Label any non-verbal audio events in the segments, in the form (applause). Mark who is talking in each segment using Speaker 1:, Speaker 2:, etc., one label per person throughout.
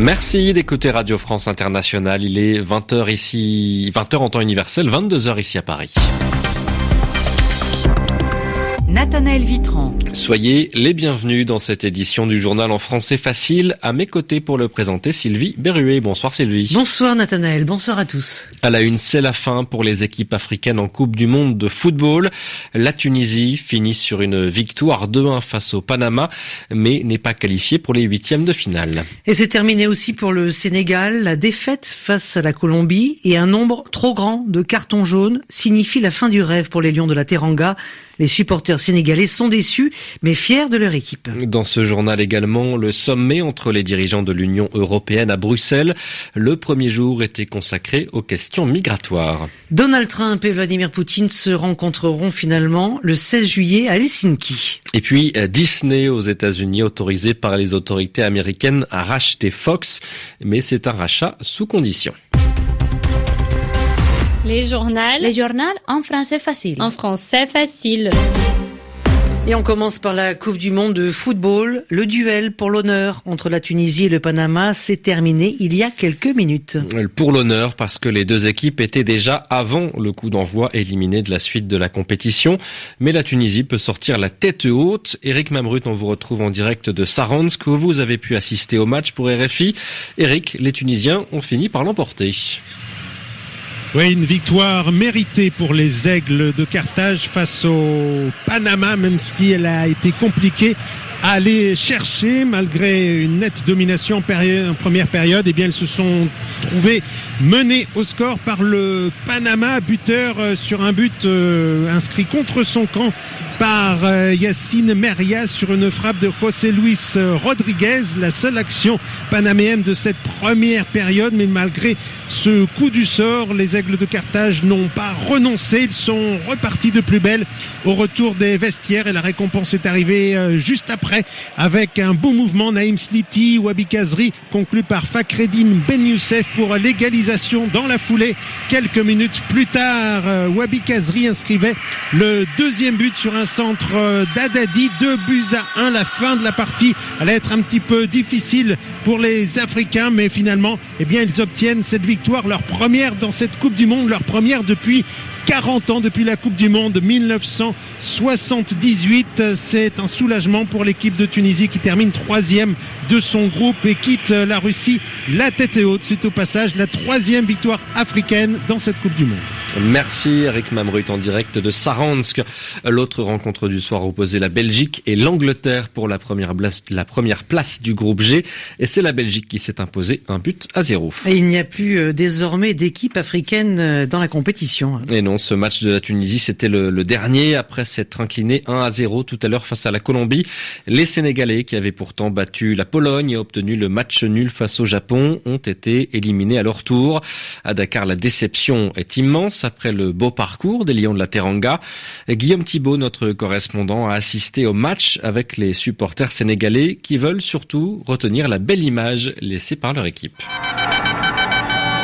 Speaker 1: Merci d'écouter Radio France Internationale. Il est 20h ici, 20h en temps universel, 22h ici à Paris.
Speaker 2: Nathanaël Vitran.
Speaker 1: Soyez les bienvenus dans cette édition du journal en français facile. À mes côtés pour le présenter, Sylvie Berruet. Bonsoir Sylvie.
Speaker 3: Bonsoir Nathanaël, bonsoir à tous.
Speaker 1: À la une, c'est la fin pour les équipes africaines en Coupe du Monde de football. La Tunisie finit sur une victoire 2-1 face au Panama, mais n'est pas qualifiée pour les huitièmes de finale.
Speaker 3: Et c'est terminé aussi pour le Sénégal. La défaite face à la Colombie et un nombre trop grand de cartons jaunes signifie la fin du rêve pour les Lions de la Teranga. Les supporters sénégalais sont déçus, mais fiers de leur équipe.
Speaker 1: Dans ce journal également, le sommet entre les dirigeants de l'Union européenne à Bruxelles. Le premier jour était consacré aux questions migratoires.
Speaker 3: Donald Trump et Vladimir Poutine se rencontreront finalement le 16 juillet à Helsinki.
Speaker 1: Et puis Disney aux États-Unis autorisé par les autorités américaines à racheter Fox, mais c'est un rachat sous condition.
Speaker 4: Les journaux.
Speaker 2: Les journaux en français facile.
Speaker 4: En français facile.
Speaker 3: Et on commence par la Coupe du Monde de football. Le duel pour l'honneur entre la Tunisie et le Panama s'est terminé il y a quelques minutes.
Speaker 1: Pour l'honneur, parce que les deux équipes étaient déjà avant le coup d'envoi éliminées de la suite de la compétition. Mais la Tunisie peut sortir la tête haute. Eric Mamrut, on vous retrouve en direct de Saransk où vous avez pu assister au match pour RFI. Eric, les Tunisiens ont fini par l'emporter.
Speaker 5: Oui, une victoire méritée pour les Aigles de Carthage face au Panama, même si elle a été compliquée aller chercher malgré une nette domination en, première période. Et eh bien, elles se sont trouvées menées au score par le Panama, buteur euh, sur un but euh, inscrit contre son camp par euh, Yacine Meria sur une frappe de José Luis Rodriguez, la seule action panaméenne de cette première période. Mais malgré ce coup du sort, les Aigles de Carthage n'ont pas renoncé. Ils sont repartis de plus belle au retour des vestiaires et la récompense est arrivée juste après avec un beau mouvement. Naïm Sliti, Wabi Kazri conclu par Fakreddin Ben Youssef pour l'égalisation dans la foulée. Quelques minutes plus tard, Wabi Kazri inscrivait le deuxième but sur un centre euh, d'Adadi. Deux buts à un. La fin de la partie allait être un petit peu difficile pour les Africains, mais finalement, eh bien, ils obtiennent cette victoire, leur première dans cette Coupe du Monde, leur première depuis 40 ans depuis la Coupe du Monde 1978. C'est un soulagement pour l'équipe de Tunisie qui termine troisième de son groupe et quitte la Russie la tête haute. C'est au passage la troisième victoire africaine dans cette Coupe du Monde.
Speaker 1: Merci Eric Mamrut en direct de Saransk. L'autre rencontre du soir opposait la Belgique et l'Angleterre pour la première, place, la première place du groupe G. Et c'est la Belgique qui s'est imposée un but à zéro.
Speaker 3: Et il n'y a plus euh, désormais d'équipe africaine euh, dans la compétition.
Speaker 1: Et non, ce match de la Tunisie, c'était le, le, dernier après s'être incliné 1 à 0 tout à l'heure face à la Colombie. Les Sénégalais, qui avaient pourtant battu la Pologne et obtenu le match nul face au Japon, ont été éliminés à leur tour. À Dakar, la déception est immense après le beau parcours des Lions de la Teranga. Guillaume Thibault, notre correspondant, a assisté au match avec les supporters sénégalais qui veulent surtout retenir la belle image laissée par leur équipe.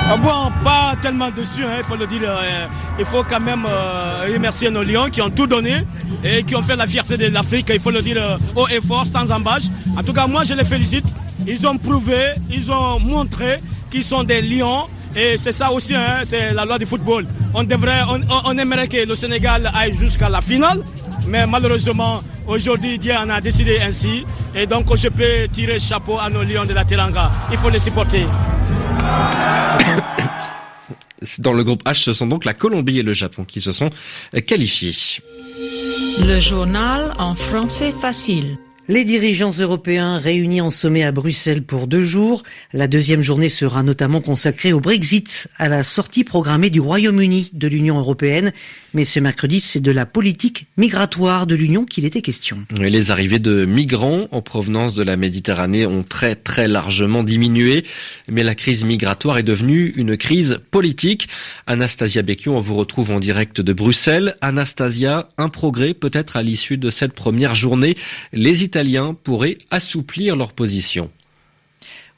Speaker 6: Ah bon, pas tellement dessus, hein, il faut le dire. Euh, il faut quand même euh, remercier nos lions qui ont tout donné et qui ont fait la fierté de l'Afrique, il faut le dire euh, haut et fort, sans embâche. En tout cas, moi, je les félicite. Ils ont prouvé, ils ont montré qu'ils sont des lions. Et c'est ça aussi, hein, c'est la loi du football. On devrait, on, on aimerait que le Sénégal aille jusqu'à la finale, mais malheureusement, aujourd'hui, Dieu en a décidé ainsi. Et donc, je peux tirer chapeau à nos lions de la Teranga. Il faut les supporter. (coughs)
Speaker 1: Dans le groupe H, ce sont donc la Colombie et le Japon qui se sont qualifiés.
Speaker 2: Le journal en français facile.
Speaker 3: Les dirigeants européens réunis en sommet à Bruxelles pour deux jours. La deuxième journée sera notamment consacrée au Brexit, à la sortie programmée du Royaume-Uni de l'Union européenne. Mais ce mercredi, c'est de la politique migratoire de l'Union qu'il était question.
Speaker 1: les arrivées de migrants en provenance de la Méditerranée ont très très largement diminué. Mais la crise migratoire est devenue une crise politique. Anastasia Becchio, on vous retrouve en direct de Bruxelles. Anastasia, un progrès peut-être à l'issue de cette première journée. Pourraient assouplir leur position.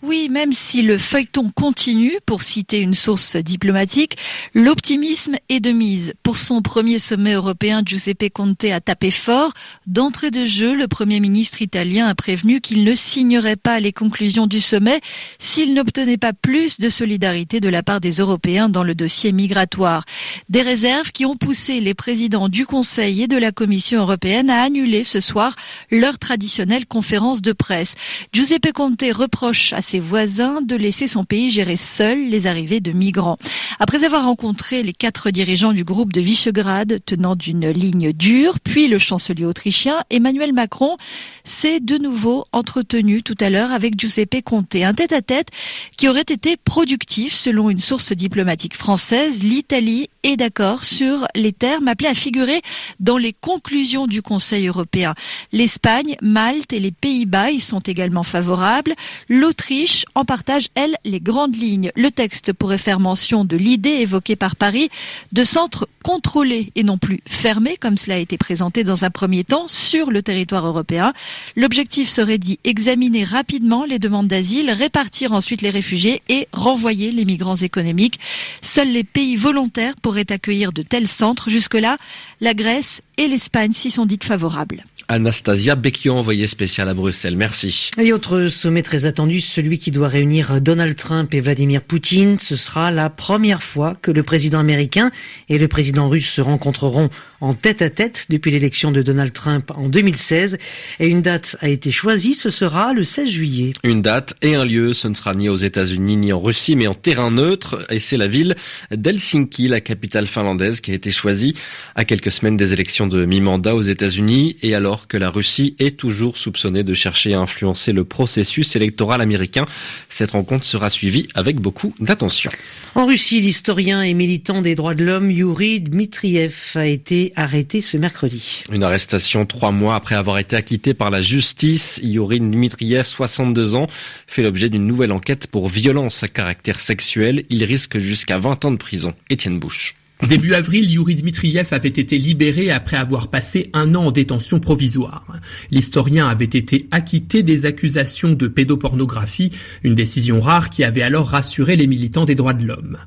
Speaker 7: Oui, même si le feuilleton continue, pour citer une source diplomatique, l'optimisme est de mise. Pour son premier sommet européen, Giuseppe Conte a tapé fort. D'entrée de jeu, le Premier ministre italien a prévenu qu'il ne signerait pas les conclusions du sommet s'il n'obtenait pas plus de solidarité de la part des Européens dans le dossier migratoire. Des réserves qui ont poussé les présidents du Conseil et de la Commission européenne à annuler ce soir leur traditionnelle conférence de presse. Giuseppe Conte reproche à ses voisins de laisser son pays gérer seul les arrivées de migrants. Après avoir rencontré les quatre dirigeants du groupe de Visegrad tenant d'une ligne dure, puis le chancelier autrichien, Emmanuel Macron s'est de nouveau entretenu tout à l'heure avec Giuseppe Conte. Un tête-à-tête qui aurait été productif selon une source diplomatique française. L'Italie est d'accord sur les termes appelés à figurer dans les conclusions du Conseil européen. L'Espagne, Malte et les Pays-Bas y sont également favorables. L'Autriche en partage, elle, les grandes lignes. Le texte pourrait faire mention de l'idée évoquée par Paris de centres contrôlés et non plus fermés, comme cela a été présenté dans un premier temps sur le territoire européen. L'objectif serait d'y examiner rapidement les demandes d'asile, répartir ensuite les réfugiés et renvoyer les migrants économiques. Seuls les pays volontaires pourraient accueillir de tels centres. Jusque-là, la Grèce et l'Espagne s'y sont dites favorables.
Speaker 1: Anastasia Becchio, envoyée spéciale à Bruxelles. Merci.
Speaker 3: Et autre sommet très attendu, celui qui doit réunir Donald Trump et Vladimir Poutine. Ce sera la première fois que le président américain et le président russe se rencontreront en tête à tête depuis l'élection de Donald Trump en 2016. Et une date a été choisie, ce sera le 16 juillet.
Speaker 1: Une date et un lieu, ce ne sera ni aux États-Unis ni en Russie, mais en terrain neutre. Et c'est la ville d'Helsinki, la capitale finlandaise, qui a été choisie à quelques semaines des élections de mi-mandat aux États-Unis et alors que la Russie est toujours soupçonnée de chercher à influencer le processus électoral américain. Cette rencontre sera suivie avec beaucoup d'attention.
Speaker 3: En Russie, l'historien et militant des droits de l'homme Yuri Dmitriev a été arrêté ce mercredi.
Speaker 1: Une arrestation trois mois après avoir été acquitté par la justice. Yuri Dmitriev, 62 ans, fait l'objet d'une nouvelle enquête pour violence à caractère sexuel. Il risque jusqu'à 20 ans de prison. Étienne Bouche.
Speaker 8: Début avril, Yuri Dmitriev avait été libéré après avoir passé un an en détention provisoire. L'historien avait été acquitté des accusations de pédopornographie, une décision rare qui avait alors rassuré les militants des droits de l'homme.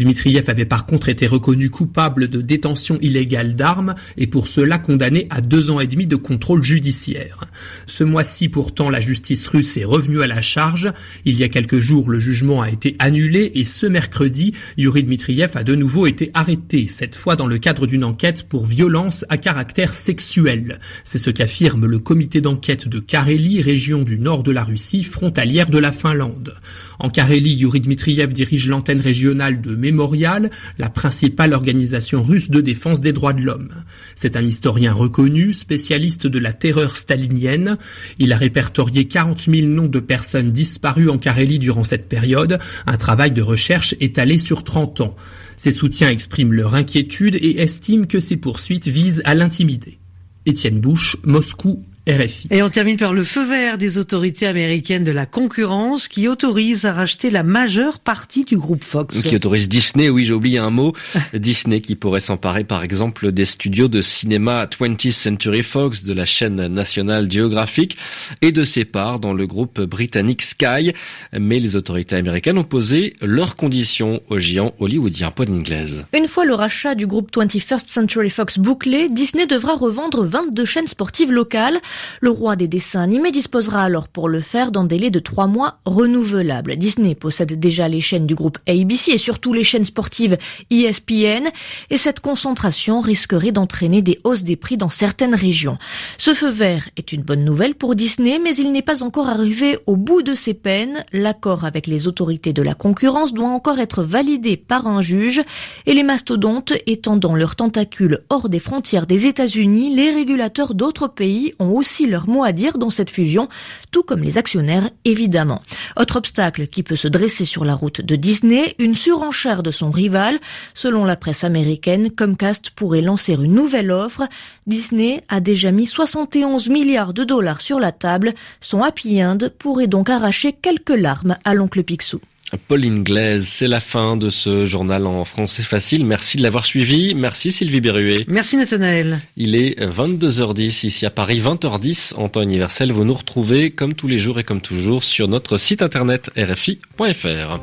Speaker 8: Dmitriev avait par contre été reconnu coupable de détention illégale d'armes et pour cela condamné à deux ans et demi de contrôle judiciaire. Ce mois-ci pourtant la justice russe est revenue à la charge. Il y a quelques jours le jugement a été annulé et ce mercredi Yuri Dmitriev a de nouveau été arrêté, cette fois dans le cadre d'une enquête pour violence à caractère sexuel. C'est ce qu'affirme le comité d'enquête de Karélie, région du nord de la Russie, frontalière de la Finlande. En Carélie, Yuri Dmitriev dirige l'antenne régionale de Mémorial, la principale organisation russe de défense des droits de l'homme. C'est un historien reconnu, spécialiste de la terreur stalinienne. Il a répertorié 40 000 noms de personnes disparues en Carélie durant cette période, un travail de recherche étalé sur 30 ans. Ses soutiens expriment leur inquiétude et estiment que ces poursuites visent à l'intimider. Étienne Bouche, Moscou,
Speaker 3: et on termine par le feu vert des autorités américaines de la concurrence qui autorise à racheter la majeure partie du groupe Fox.
Speaker 1: Qui autorise Disney, oui j'ai oublié un mot, (laughs) Disney qui pourrait s'emparer par exemple des studios de cinéma 20th Century Fox de la chaîne nationale Geographic et de ses parts dans le groupe britannique Sky. Mais les autorités américaines ont posé leurs conditions au géant hollywoodien Paul Ingles.
Speaker 9: Une fois le rachat du groupe 21st Century Fox bouclé, Disney devra revendre 22 chaînes sportives locales le roi des dessins animés disposera alors pour le faire d'un délai de trois mois renouvelable. Disney possède déjà les chaînes du groupe ABC et surtout les chaînes sportives ESPN et cette concentration risquerait d'entraîner des hausses des prix dans certaines régions. Ce feu vert est une bonne nouvelle pour Disney mais il n'est pas encore arrivé au bout de ses peines. L'accord avec les autorités de la concurrence doit encore être validé par un juge et les mastodontes étendant leurs tentacules hors des frontières des États-Unis, les régulateurs d'autres pays ont aussi leur mot à dire dans cette fusion, tout comme les actionnaires évidemment. Autre obstacle qui peut se dresser sur la route de Disney, une surenchère de son rival. Selon la presse américaine, Comcast pourrait lancer une nouvelle offre. Disney a déjà mis 71 milliards de dollars sur la table. Son Happy End pourrait donc arracher quelques larmes à l'oncle Picsou.
Speaker 1: Pauline Glaise, c'est la fin de ce journal en français facile. Merci de l'avoir suivi. Merci Sylvie Berruet.
Speaker 3: Merci Nathanaël.
Speaker 1: Il est 22h10 ici à Paris, 20h10 en temps universel. Vous nous retrouvez comme tous les jours et comme toujours sur notre site internet rfi.fr.